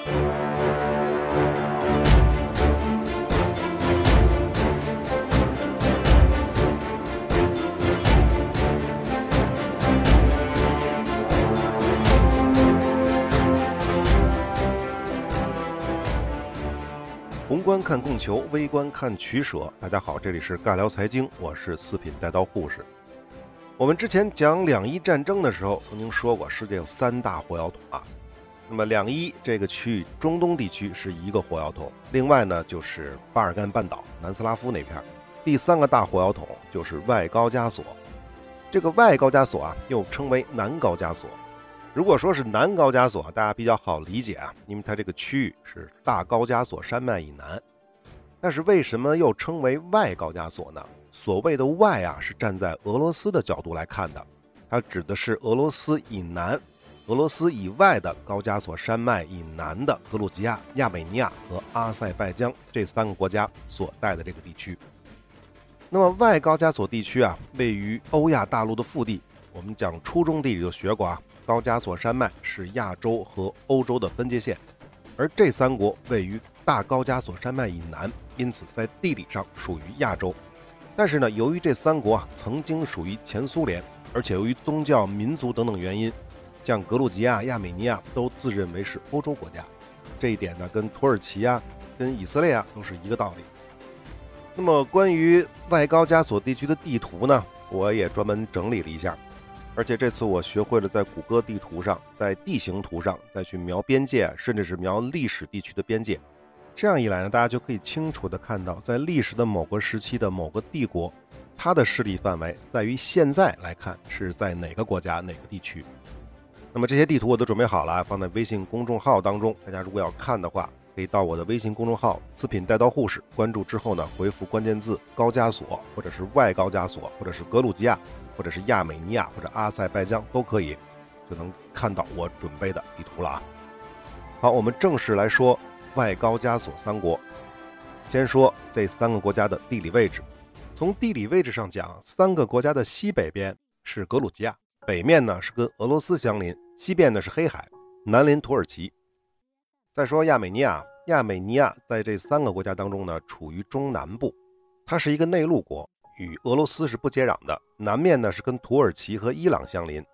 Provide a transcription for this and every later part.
宏观看供求，微观看取舍。大家好，这里是尬聊财经，我是四品带刀护士。我们之前讲两伊战争的时候，曾经说过世界有三大火药桶啊。那么两伊这个区域，中东地区是一个火药桶，另外呢就是巴尔干半岛、南斯拉夫那片儿。第三个大火药桶就是外高加索。这个外高加索啊，又称为南高加索。如果说是南高加索，大家比较好理解啊，因为它这个区域是大高加索山脉以南。但是为什么又称为外高加索呢？所谓的外啊，是站在俄罗斯的角度来看的，它指的是俄罗斯以南、俄罗斯以外的高加索山脉以南的格鲁吉亚、亚美尼亚和阿塞拜疆这三个国家所在的这个地区。那么外高加索地区啊，位于欧亚大陆的腹地。我们讲初中地理就学过啊。高加索山脉是亚洲和欧洲的分界线，而这三国位于大高加索山脉以南，因此在地理上属于亚洲。但是呢，由于这三国啊曾经属于前苏联，而且由于宗教、民族等等原因，像格鲁吉亚、亚美尼亚都自认为是欧洲国家。这一点呢，跟土耳其啊、跟以色列啊都是一个道理。那么关于外高加索地区的地图呢，我也专门整理了一下。而且这次我学会了在谷歌地图上，在地形图上再去描边界，甚至是描历史地区的边界。这样一来呢，大家就可以清楚地看到，在历史的某个时期的某个帝国，它的势力范围在于现在来看是在哪个国家、哪个地区。那么这些地图我都准备好了，放在微信公众号当中。大家如果要看的话，可以到我的微信公众号“四品带刀护士”关注之后呢，回复关键字“高加索”或者是“外高加索”或者是“格鲁吉亚”。或者是亚美尼亚或者阿塞拜疆都可以，就能看到我准备的地图了啊。好，我们正式来说外高加索三国。先说这三个国家的地理位置。从地理位置上讲，三个国家的西北边是格鲁吉亚，北面呢是跟俄罗斯相邻，西边呢是黑海，南临土耳其。再说亚美尼亚，亚美尼亚在这三个国家当中呢处于中南部，它是一个内陆国。与俄罗斯是不接壤的，南面呢是跟土耳其和伊朗相邻。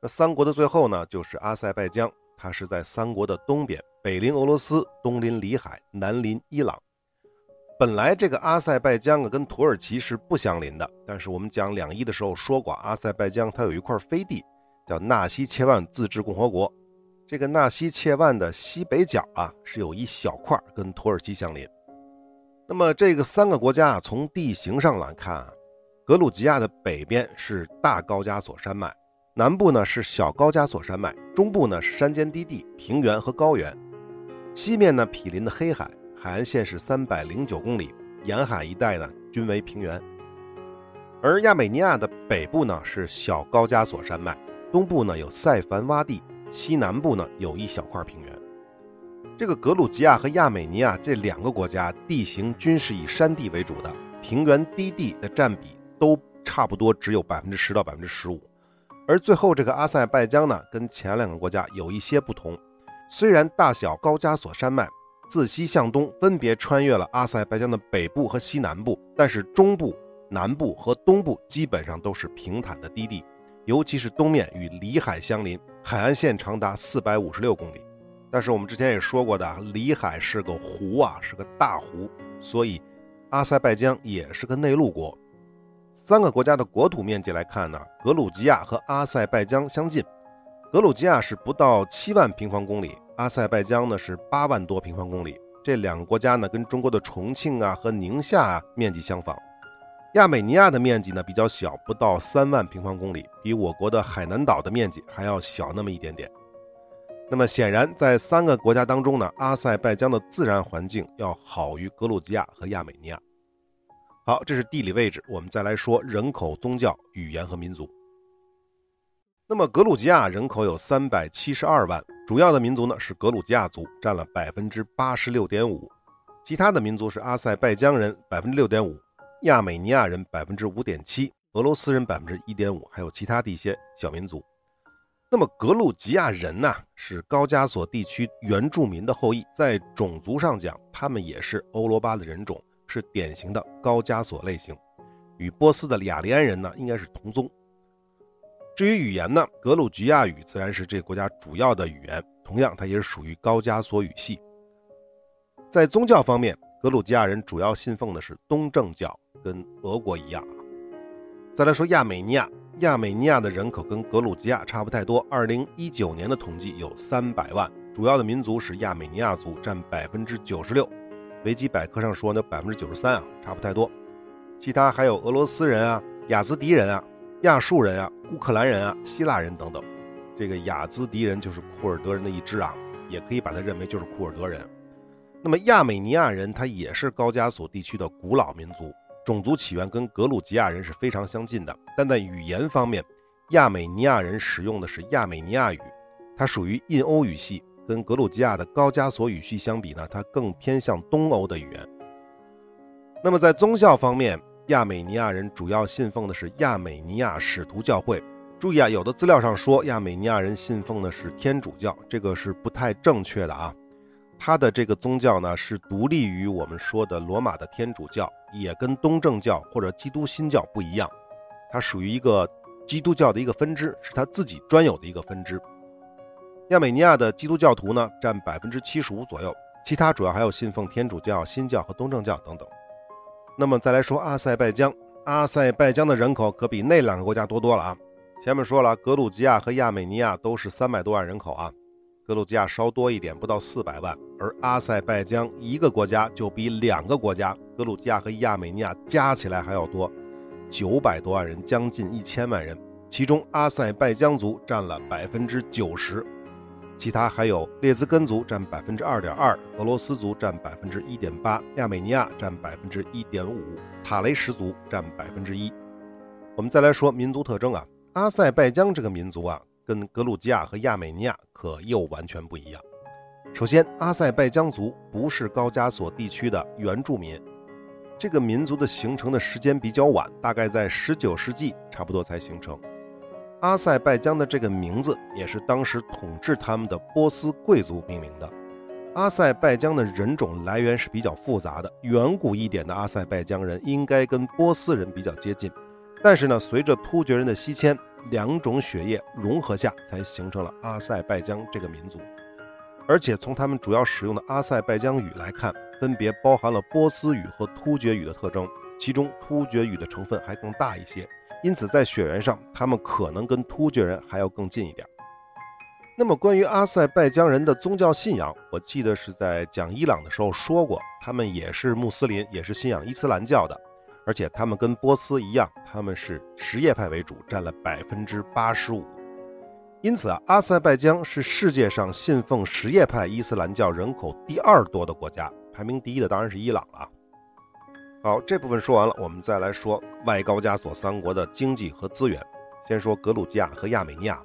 那三国的最后呢，就是阿塞拜疆，它是在三国的东边，北临俄罗斯，东临里海，南临伊朗。本来这个阿塞拜疆啊跟土耳其是不相邻的，但是我们讲两伊的时候说过，阿塞拜疆它有一块飞地叫纳西切万自治共和国，这个纳西切万的西北角啊是有一小块跟土耳其相邻。那么这个三个国家啊，从地形上来看啊，格鲁吉亚的北边是大高加索山脉，南部呢是小高加索山脉，中部呢是山间低地、平原和高原，西面呢毗邻的黑海，海岸线是三百零九公里，沿海一带呢均为平原。而亚美尼亚的北部呢是小高加索山脉，东部呢有塞凡洼地，西南部呢有一小块平原。这个格鲁吉亚和亚美尼亚这两个国家地形均是以山地为主的，平原低地的占比都差不多只有百分之十到百分之十五。而最后这个阿塞拜疆呢，跟前两个国家有一些不同。虽然大小高加索山脉自西向东分别穿越了阿塞拜疆的北部和西南部，但是中部、南部和东部基本上都是平坦的低地，尤其是东面与里海相邻，海岸线长达四百五十六公里。但是我们之前也说过的，里海是个湖啊，是个大湖，所以阿塞拜疆也是个内陆国。三个国家的国土面积来看呢，格鲁吉亚和阿塞拜疆相近，格鲁吉亚是不到七万平方公里，阿塞拜疆呢是八万多平方公里。这两个国家呢跟中国的重庆啊和宁夏啊面积相仿。亚美尼亚的面积呢比较小，不到三万平方公里，比我国的海南岛的面积还要小那么一点点。那么显然，在三个国家当中呢，阿塞拜疆的自然环境要好于格鲁吉亚和亚美尼亚。好，这是地理位置。我们再来说人口、宗教、语言和民族。那么格鲁吉亚人口有三百七十二万，主要的民族呢是格鲁吉亚族，占了百分之八十六点五。其他的民族是阿塞拜疆人百分之六点五，亚美尼亚人百分之五点七，俄罗斯人百分之一点五，还有其他的一些小民族。那么格鲁吉亚人呢，是高加索地区原住民的后裔，在种族上讲，他们也是欧罗巴的人种，是典型的高加索类型，与波斯的雅利安人呢应该是同宗。至于语言呢，格鲁吉亚语自然是这个国家主要的语言，同样它也是属于高加索语系。在宗教方面，格鲁吉亚人主要信奉的是东正教，跟俄国一样。再来说亚美尼亚。亚美尼亚的人口跟格鲁吉亚差不太多。二零一九年的统计有三百万，主要的民族是亚美尼亚族，占百分之九十六。维基百科上说呢，百分之九十三啊，差不太多。其他还有俄罗斯人啊、雅兹迪人啊、亚述人啊、乌克兰人啊、希腊人等等。这个雅兹迪人就是库尔德人的一支啊，也可以把它认为就是库尔德人。那么亚美尼亚人，他也是高加索地区的古老民族。种族起源跟格鲁吉亚人是非常相近的，但在语言方面，亚美尼亚人使用的是亚美尼亚语，它属于印欧语系，跟格鲁吉亚的高加索语系相比呢，它更偏向东欧的语言。那么在宗教方面，亚美尼亚人主要信奉的是亚美尼亚使徒教会。注意啊，有的资料上说亚美尼亚人信奉的是天主教，这个是不太正确的啊。他的这个宗教呢，是独立于我们说的罗马的天主教，也跟东正教或者基督新教不一样，它属于一个基督教的一个分支，是他自己专有的一个分支。亚美尼亚的基督教徒呢，占百分之七十五左右，其他主要还有信奉天主教、新教和东正教等等。那么再来说阿塞拜疆，阿塞拜疆的人口可比那两个国家多多了啊。前面说了，格鲁吉亚和亚美尼亚都是三百多万人口啊。格鲁吉亚稍多一点，不到四百万，而阿塞拜疆一个国家就比两个国家，格鲁吉亚和亚美尼亚加起来还要多，九百多万人，将近一千万人。其中阿塞拜疆族占了百分之九十，其他还有列兹根族占百分之二点二，俄罗斯族占百分之一点八，亚美尼亚占百分之一点五，塔雷什族占百分之一。我们再来说民族特征啊，阿塞拜疆这个民族啊。跟格鲁吉亚和亚美尼亚可又完全不一样。首先，阿塞拜疆族不是高加索地区的原住民，这个民族的形成的时间比较晚，大概在19世纪差不多才形成。阿塞拜疆的这个名字也是当时统治他们的波斯贵族命名的。阿塞拜疆的人种来源是比较复杂的，远古一点的阿塞拜疆人应该跟波斯人比较接近，但是呢，随着突厥人的西迁。两种血液融合下，才形成了阿塞拜疆这个民族。而且从他们主要使用的阿塞拜疆语来看，分别包含了波斯语和突厥语的特征，其中突厥语的成分还更大一些。因此，在血缘上，他们可能跟突厥人还要更近一点。那么，关于阿塞拜疆人的宗教信仰，我记得是在讲伊朗的时候说过，他们也是穆斯林，也是信仰伊斯兰教的。而且他们跟波斯一样，他们是什叶派为主，占了百分之八十五。因此啊，阿塞拜疆是世界上信奉什叶派伊斯兰教人口第二多的国家，排名第一的当然是伊朗了。好，这部分说完了，我们再来说外高加索三国的经济和资源。先说格鲁吉亚和亚美尼亚，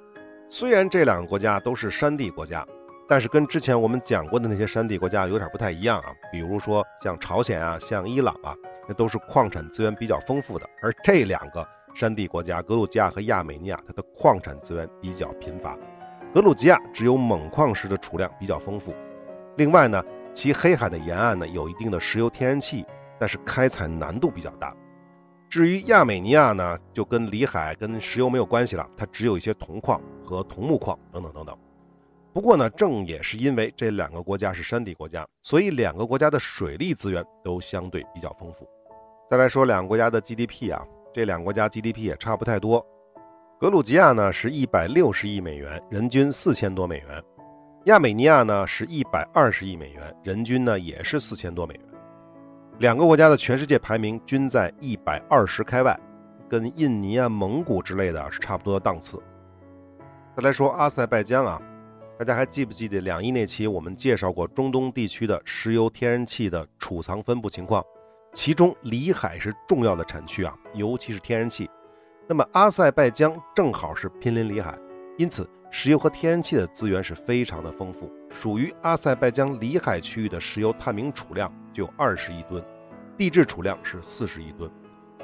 虽然这两个国家都是山地国家，但是跟之前我们讲过的那些山地国家有点不太一样啊。比如说像朝鲜啊，像伊朗啊。那都是矿产资源比较丰富的，而这两个山地国家格鲁吉亚和亚美尼亚，它的矿产资源比较贫乏。格鲁吉亚只有锰矿石的储量比较丰富，另外呢，其黑海的沿岸呢有一定的石油天然气，但是开采难度比较大。至于亚美尼亚呢，就跟里海跟石油没有关系了，它只有一些铜矿和铜木矿等等等等。不过呢，正也是因为这两个国家是山地国家，所以两个国家的水利资源都相对比较丰富。再来说两个国家的 GDP 啊，这两个国家 GDP 也差不太多。格鲁吉亚呢是一百六十亿美元，人均四千多美元；亚美尼亚呢是一百二十亿美元，人均呢也是四千多美元。两个国家的全世界排名均在一百二十开外，跟印尼啊、蒙古之类的是差不多的档次。再来说阿塞拜疆啊。大家还记不记得两亿那期我们介绍过中东地区的石油天然气的储藏分布情况？其中里海是重要的产区啊，尤其是天然气。那么阿塞拜疆正好是濒临里海，因此石油和天然气的资源是非常的丰富。属于阿塞拜疆里海区域的石油探明储量就有二十亿吨，地质储量是四十亿吨。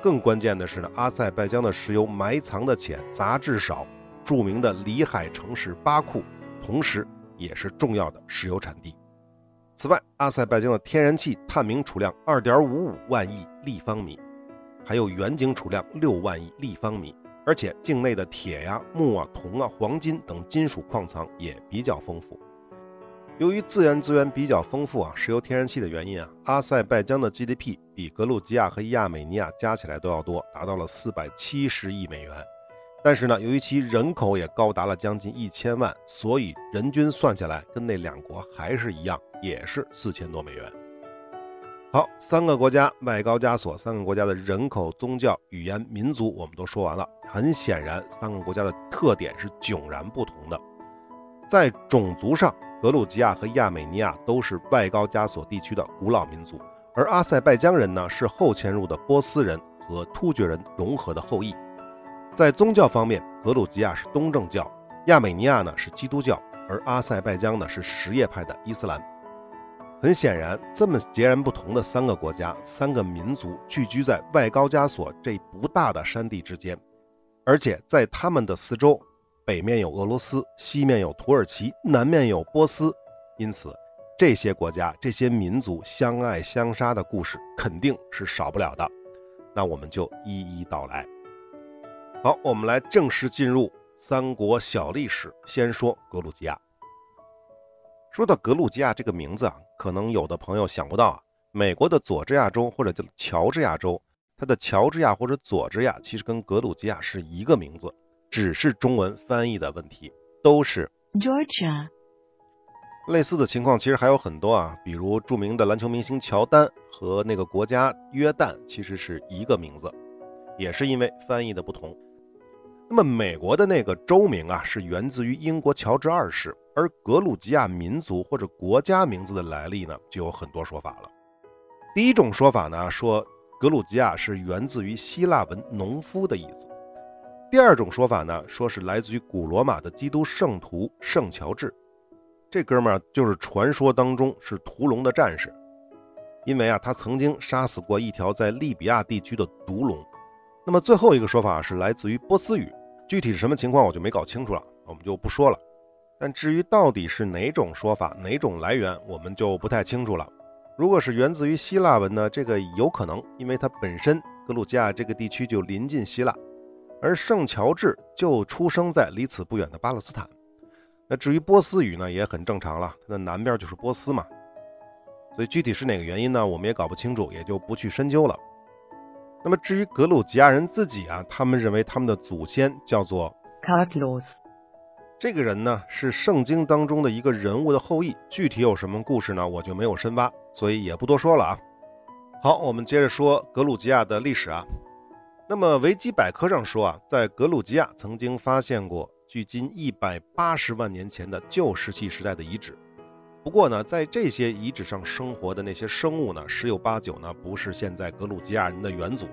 更关键的是呢，阿塞拜疆的石油埋藏的浅，杂质少。著名的里海城市巴库，同时也是重要的石油产地。此外，阿塞拜疆的天然气探明储量2.55万亿立方米，还有远景储量6万亿立方米，而且境内的铁呀、钼啊、铜啊、黄金等金属矿藏也比较丰富。由于自然资源比较丰富啊，石油天然气的原因啊，阿塞拜疆的 GDP 比格鲁吉亚和亚美尼亚加起来都要多，达到了470亿美元。但是呢，由于其人口也高达了将近一千万，所以人均算下来跟那两国还是一样，也是四千多美元。好，三个国家外高加索，三个国家的人口、宗教、语言、民族我们都说完了。很显然，三个国家的特点是迥然不同的。在种族上，格鲁吉亚和亚美尼亚都是外高加索地区的古老民族，而阿塞拜疆人呢是后迁入的波斯人和突厥人融合的后裔。在宗教方面，格鲁吉亚是东正教，亚美尼亚呢是基督教，而阿塞拜疆呢是什叶派的伊斯兰。很显然，这么截然不同的三个国家、三个民族聚居在外高加索这不大的山地之间，而且在他们的四周。北面有俄罗斯，西面有土耳其，南面有波斯，因此这些国家、这些民族相爱相杀的故事肯定是少不了的。那我们就一一道来。好，我们来正式进入三国小历史。先说格鲁吉亚。说到格鲁吉亚这个名字啊，可能有的朋友想不到啊，美国的佐治亚州或者叫乔治亚州，它的乔治亚或者佐治亚其实跟格鲁吉亚是一个名字。只是中文翻译的问题，都是 Georgia。类似的情况其实还有很多啊，比如著名的篮球明星乔丹和那个国家约旦其实是一个名字，也是因为翻译的不同。那么美国的那个州名啊，是源自于英国乔治二世，而格鲁吉亚民族或者国家名字的来历呢，就有很多说法了。第一种说法呢，说格鲁吉亚是源自于希腊文“农夫”的意思。第二种说法呢，说是来自于古罗马的基督圣徒圣乔治，这哥们儿就是传说当中是屠龙的战士，因为啊，他曾经杀死过一条在利比亚地区的毒龙。那么最后一个说法是来自于波斯语，具体是什么情况我就没搞清楚了，我们就不说了。但至于到底是哪种说法、哪种来源，我们就不太清楚了。如果是源自于希腊文呢，这个有可能，因为它本身格鲁吉亚这个地区就临近希腊。而圣乔治就出生在离此不远的巴勒斯坦。那至于波斯语呢，也很正常了，它的南边就是波斯嘛。所以具体是哪个原因呢，我们也搞不清楚，也就不去深究了。那么至于格鲁吉亚人自己啊，他们认为他们的祖先叫做 Carlos，这个人呢是圣经当中的一个人物的后裔，具体有什么故事呢，我就没有深挖，所以也不多说了啊。好，我们接着说格鲁吉亚的历史啊。那么维基百科上说啊，在格鲁吉亚曾经发现过距今一百八十万年前的旧石器时代的遗址。不过呢，在这些遗址上生活的那些生物呢，十有八九呢不是现在格鲁吉亚人的元祖。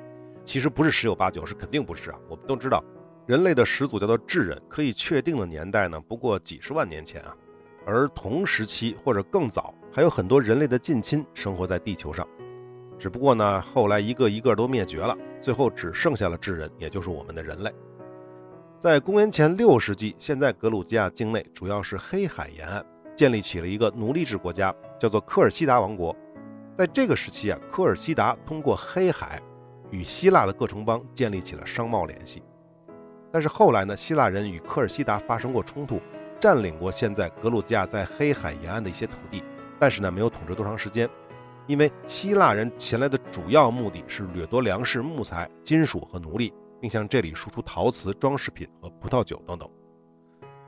其实不是十有八九，是肯定不是啊。我们都知道，人类的始祖叫做智人，可以确定的年代呢不过几十万年前啊。而同时期或者更早，还有很多人类的近亲生活在地球上。只不过呢，后来一个一个都灭绝了，最后只剩下了智人，也就是我们的人类。在公元前六世纪，现在格鲁吉亚境内主要是黑海沿岸，建立起了一个奴隶制国家，叫做科尔西达王国。在这个时期啊，科尔西达通过黑海与希腊的各城邦建立起了商贸联系。但是后来呢，希腊人与科尔西达发生过冲突，占领过现在格鲁吉亚在黑海沿岸的一些土地，但是呢，没有统治多长时间。因为希腊人前来的主要目的是掠夺粮食、木材、金属和奴隶，并向这里输出陶瓷、装饰品和葡萄酒等等。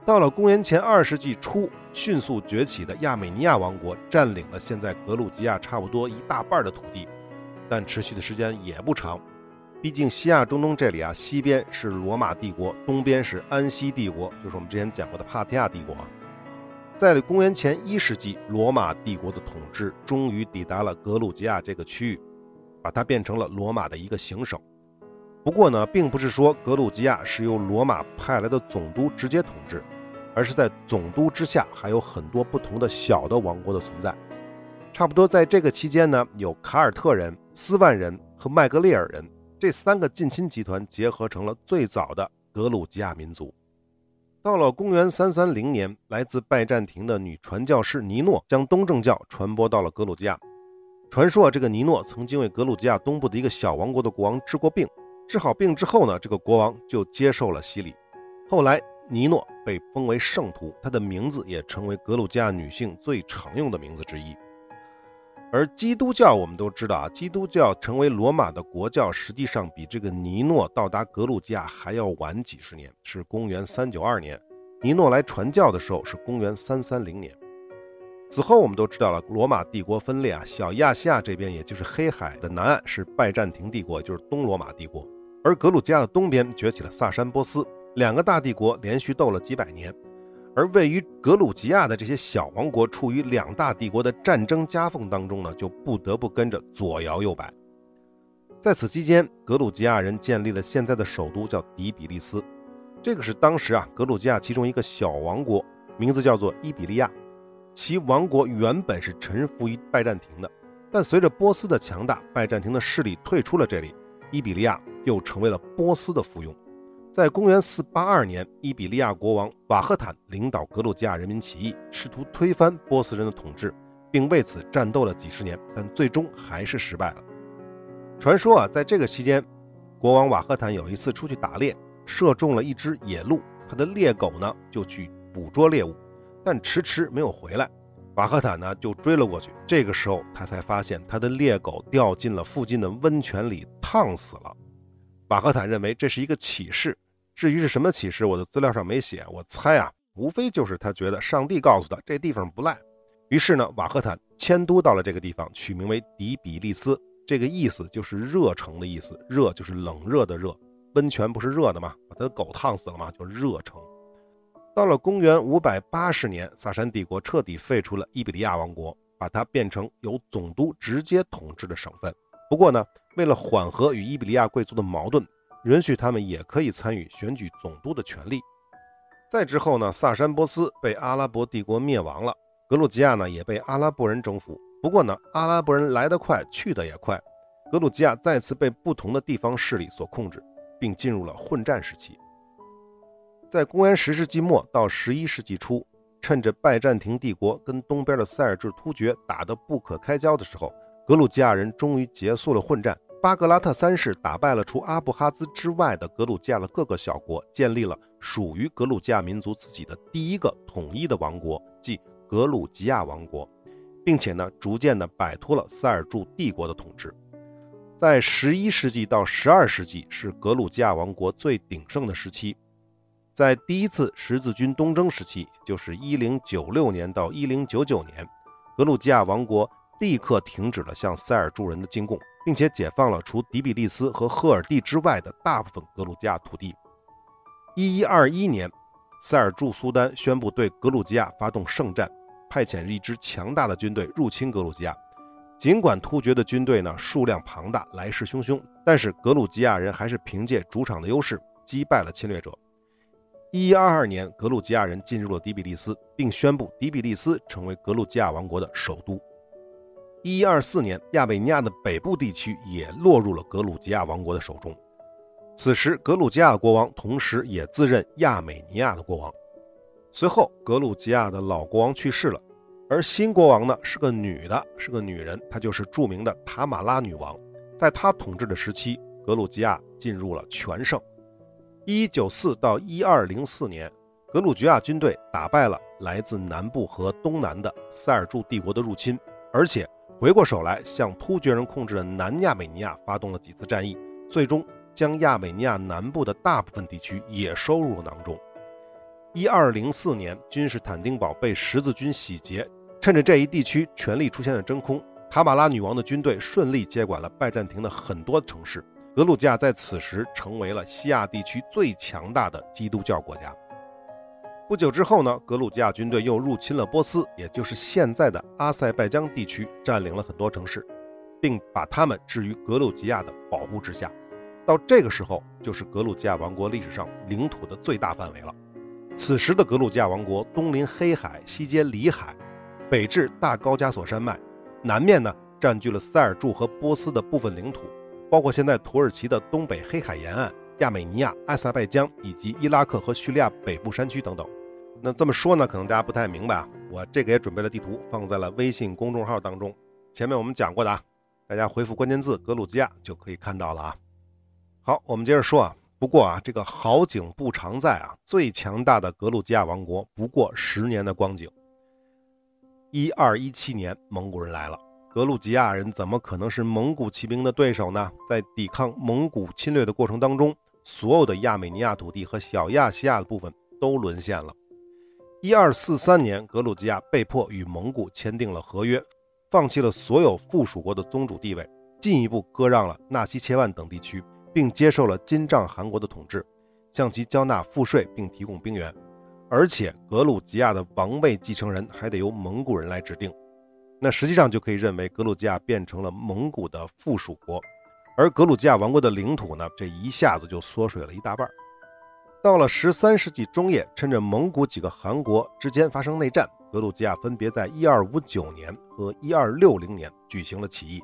到了公元前二世纪初，迅速崛起的亚美尼亚王国占领了现在格鲁吉亚差不多一大半的土地，但持续的时间也不长。毕竟西亚中东这里啊，西边是罗马帝国，东边是安息帝国，就是我们之前讲过的帕提亚帝国。在公元前一世纪，罗马帝国的统治终于抵达了格鲁吉亚这个区域，把它变成了罗马的一个行省。不过呢，并不是说格鲁吉亚是由罗马派来的总督直接统治，而是在总督之下还有很多不同的小的王国的存在。差不多在这个期间呢，有卡尔特人、斯万人和麦格列尔人这三个近亲集团结合成了最早的格鲁吉亚民族。到了公元三三零年，来自拜占庭的女传教士尼诺将东正教传播到了格鲁吉亚。传说啊，这个尼诺曾经为格鲁吉亚东部的一个小王国的国王治过病，治好病之后呢，这个国王就接受了洗礼。后来，尼诺被封为圣徒，她的名字也成为格鲁吉亚女性最常用的名字之一。而基督教，我们都知道啊，基督教成为罗马的国教，实际上比这个尼诺到达格鲁吉亚还要晚几十年，是公元三九二年。尼诺来传教的时候是公元三三零年。此后，我们都知道了，罗马帝国分裂啊，小亚细亚这边，也就是黑海的南岸是拜占庭帝国，就是东罗马帝国，而格鲁吉亚的东边崛起了萨珊波斯，两个大帝国连续斗了几百年。而位于格鲁吉亚的这些小王国，处于两大帝国的战争夹缝当中呢，就不得不跟着左摇右摆。在此期间，格鲁吉亚人建立了现在的首都，叫底比利斯。这个是当时啊格鲁吉亚其中一个小王国，名字叫做伊比利亚。其王国原本是臣服于拜占庭的，但随着波斯的强大，拜占庭的势力退出了这里，伊比利亚又成为了波斯的附庸。在公元482年，伊比利亚国王瓦赫坦领导格鲁吉亚人民起义，试图推翻波斯人的统治，并为此战斗了几十年，但最终还是失败了。传说啊，在这个期间，国王瓦赫坦有一次出去打猎，射中了一只野鹿，他的猎狗呢就去捕捉猎物，但迟迟没有回来。瓦赫坦呢就追了过去，这个时候他才发现他的猎狗掉进了附近的温泉里，烫死了。瓦赫坦认为这是一个启示。至于是什么启示，我的资料上没写。我猜啊，无非就是他觉得上帝告诉他这地方不赖。于是呢，瓦赫坦迁都到了这个地方，取名为迪比利斯。这个意思就是热城的意思，热就是冷热的热。温泉不是热的吗？把他的狗烫死了吗？就热城。到了公元五百八十年，萨珊帝国彻底废除了伊比利亚王国，把它变成由总督直接统治的省份。不过呢，为了缓和与伊比利亚贵族的矛盾。允许他们也可以参与选举总督的权利。再之后呢，萨珊波斯被阿拉伯帝国灭亡了，格鲁吉亚呢也被阿拉伯人征服。不过呢，阿拉伯人来得快，去得也快，格鲁吉亚再次被不同的地方势力所控制，并进入了混战时期。在公元十世纪末到十一世纪初，趁着拜占庭帝国跟东边的塞尔柱突厥打得不可开交的时候，格鲁吉亚人终于结束了混战。巴格拉特三世打败了除阿布哈兹之外的格鲁吉亚的各个小国，建立了属于格鲁吉亚民族自己的第一个统一的王国，即格鲁吉亚王国，并且呢，逐渐的摆脱了塞尔柱帝国的统治。在十一世纪到十二世纪是格鲁吉亚王国最鼎盛的时期。在第一次十字军东征时期，就是一零九六年到一零九九年，格鲁吉亚王国立刻停止了向塞尔柱人的进贡。并且解放了除迪比利斯和赫尔蒂之外的大部分格鲁吉亚土地。一一二一年，塞尔柱苏丹宣布对格鲁吉亚发动圣战，派遣一支强大的军队入侵格鲁吉亚。尽管突厥的军队呢数量庞大，来势汹汹，但是格鲁吉亚人还是凭借主场的优势击败了侵略者。一一二二年，格鲁吉亚人进入了迪比利斯，并宣布迪比利斯成为格鲁吉亚王国的首都。一一二四年，亚美尼亚的北部地区也落入了格鲁吉亚王国的手中。此时，格鲁吉亚国王同时也自任亚美尼亚的国王。随后，格鲁吉亚的老国王去世了，而新国王呢是个女的，是个女人，她就是著名的塔马拉女王。在她统治的时期，格鲁吉亚进入了全盛。一九四到一二零四年，格鲁吉亚军队打败了来自南部和东南的塞尔柱帝国的入侵，而且。回过手来，向突厥人控制的南亚美尼亚发动了几次战役，最终将亚美尼亚南部的大部分地区也收入囊中。一二零四年，君士坦丁堡被十字军洗劫，趁着这一地区权力出现了真空，塔马拉女王的军队顺利接管了拜占庭的很多城市。格鲁吉亚在此时成为了西亚地区最强大的基督教国家。不久之后呢，格鲁吉亚军队又入侵了波斯，也就是现在的阿塞拜疆地区，占领了很多城市，并把他们置于格鲁吉亚的保护之下。到这个时候，就是格鲁吉亚王国历史上领土的最大范围了。此时的格鲁吉亚王国东临黑海，西接里海，北至大高加索山脉，南面呢占据了塞尔柱和波斯的部分领土，包括现在土耳其的东北黑海沿岸，亚美尼亚、阿塞拜疆以及伊拉克和叙利亚北部山区等等。那这么说呢，可能大家不太明白啊。我这个也准备了地图，放在了微信公众号当中。前面我们讲过的啊，大家回复关键字“格鲁吉亚”就可以看到了啊。好，我们接着说啊。不过啊，这个好景不常在啊，最强大的格鲁吉亚王国不过十年的光景。一二一七年，蒙古人来了，格鲁吉亚人怎么可能是蒙古骑兵的对手呢？在抵抗蒙古侵略的过程当中，所有的亚美尼亚土地和小亚细亚的部分都沦陷了。一二四三年，格鲁吉亚被迫与蒙古签订了合约，放弃了所有附属国的宗主地位，进一步割让了纳西切万等地区，并接受了金帐汗国的统治，向其交纳赋税并提供兵员。而且，格鲁吉亚的王位继承人还得由蒙古人来指定。那实际上就可以认为，格鲁吉亚变成了蒙古的附属国，而格鲁吉亚王国的领土呢，这一下子就缩水了一大半。到了十三世纪中叶，趁着蒙古几个汗国之间发生内战，格鲁吉亚分别在一二五九年和一二六零年举行了起义。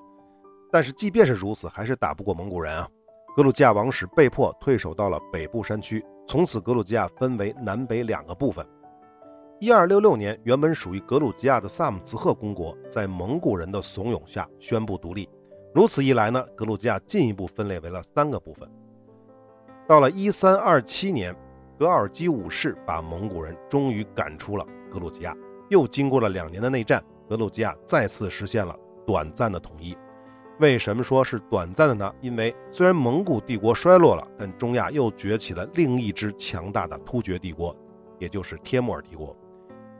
但是即便是如此，还是打不过蒙古人啊！格鲁吉亚王室被迫退守到了北部山区，从此格鲁吉亚分为南北两个部分。一二六六年，原本属于格鲁吉亚的萨姆茨赫公国在蒙古人的怂恿下宣布独立。如此一来呢，格鲁吉亚进一步分裂为了三个部分。到了一三二七年，格尔基五世把蒙古人终于赶出了格鲁吉亚。又经过了两年的内战，格鲁吉亚再次实现了短暂的统一。为什么说是短暂的呢？因为虽然蒙古帝国衰落了，但中亚又崛起了另一支强大的突厥帝国，也就是帖木儿帝国。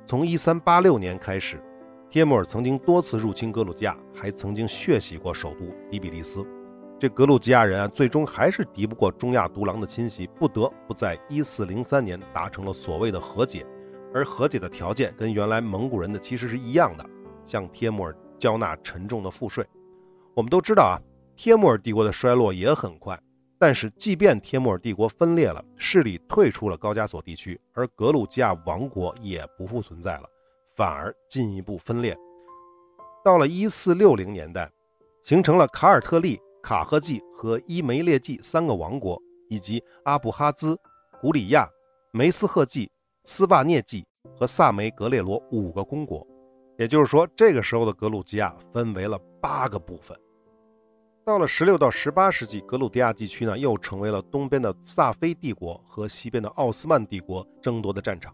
从一三八六年开始，帖木儿曾经多次入侵格鲁吉亚，还曾经血洗过首都迪比利斯。这格鲁吉亚人啊，最终还是敌不过中亚独狼的侵袭，不得不在一四零三年达成了所谓的和解。而和解的条件跟原来蒙古人的其实是一样的，向帖木儿交纳沉重的赋税。我们都知道啊，帖木儿帝国的衰落也很快。但是，即便帖木儿帝国分裂了，势力退出了高加索地区，而格鲁吉亚王国也不复存在了，反而进一步分裂。到了一四六零年代，形成了卡尔特利。卡赫季和伊梅列季三个王国，以及阿布哈兹、古里亚、梅斯赫季、斯瓦涅季和萨梅格列罗五个公国。也就是说，这个时候的格鲁吉亚分为了八个部分。到了十六到十八世纪，格鲁吉亚地区呢，又成为了东边的萨菲帝国和西边的奥斯曼帝国争夺的战场。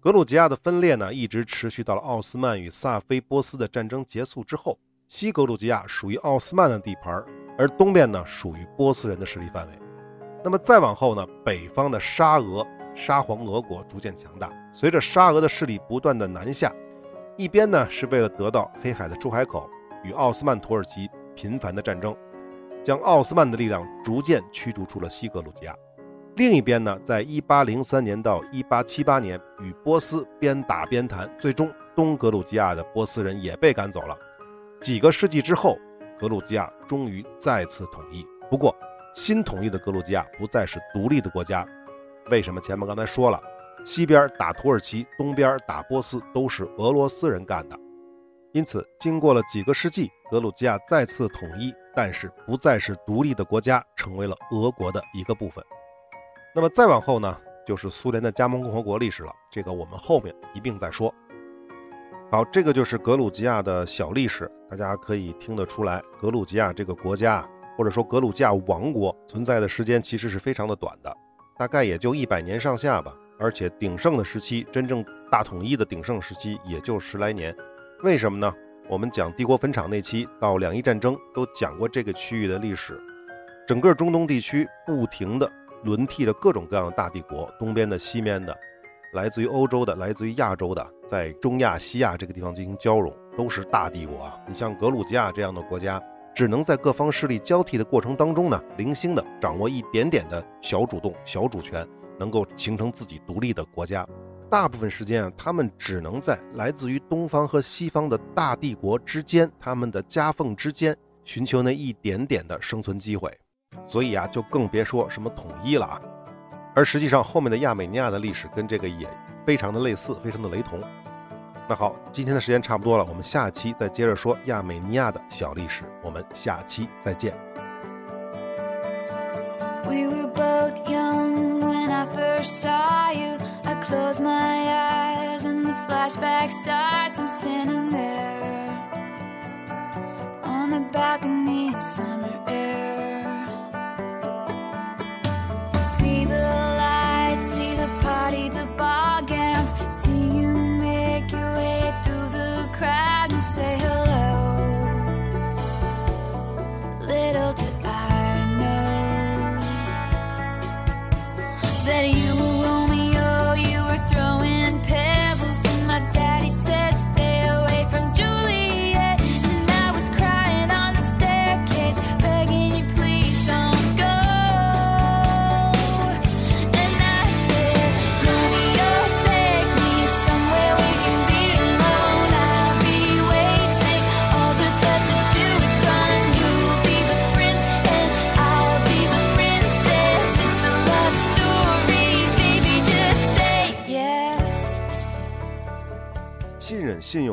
格鲁吉亚的分裂呢，一直持续到了奥斯曼与萨菲波斯的战争结束之后。西格鲁吉亚属于奥斯曼的地盘，而东边呢属于波斯人的势力范围。那么再往后呢，北方的沙俄沙皇俄国逐渐强大。随着沙俄的势力不断的南下，一边呢是为了得到黑海的出海口，与奥斯曼土耳其频繁的战争，将奥斯曼的力量逐渐驱逐出了西格鲁吉亚。另一边呢，在一八零三年到一八七八年，与波斯边打边谈，最终东格鲁吉亚的波斯人也被赶走了。几个世纪之后，格鲁吉亚终于再次统一。不过，新统一的格鲁吉亚不再是独立的国家。为什么？前面刚才说了，西边打土耳其，东边打波斯，都是俄罗斯人干的。因此，经过了几个世纪，格鲁吉亚再次统一，但是不再是独立的国家，成为了俄国的一个部分。那么再往后呢，就是苏联的加盟共和国历史了。这个我们后面一并再说。好，这个就是格鲁吉亚的小历史，大家可以听得出来，格鲁吉亚这个国家，或者说格鲁吉亚王国存在的时间其实是非常的短的，大概也就一百年上下吧。而且鼎盛的时期，真正大统一的鼎盛时期也就十来年。为什么呢？我们讲帝国坟场那期到两伊战争都讲过这个区域的历史，整个中东地区不停的轮替着各种各样的大帝国，东边的、西面的。来自于欧洲的，来自于亚洲的，在中亚、西亚这个地方进行交融，都是大帝国啊。你像格鲁吉亚这样的国家，只能在各方势力交替的过程当中呢，零星的掌握一点点的小主动、小主权，能够形成自己独立的国家。大部分时间啊，他们只能在来自于东方和西方的大帝国之间，他们的夹缝之间，寻求那一点点的生存机会。所以啊，就更别说什么统一了啊。而实际上，后面的亚美尼亚的历史跟这个也非常的类似，非常的雷同。那好，今天的时间差不多了，我们下期再接着说亚美尼亚的小历史。我们下期再见。We were both young when I first saw you. I close my eyes and the flashback starts. I'm standing there on the balcony in summer air.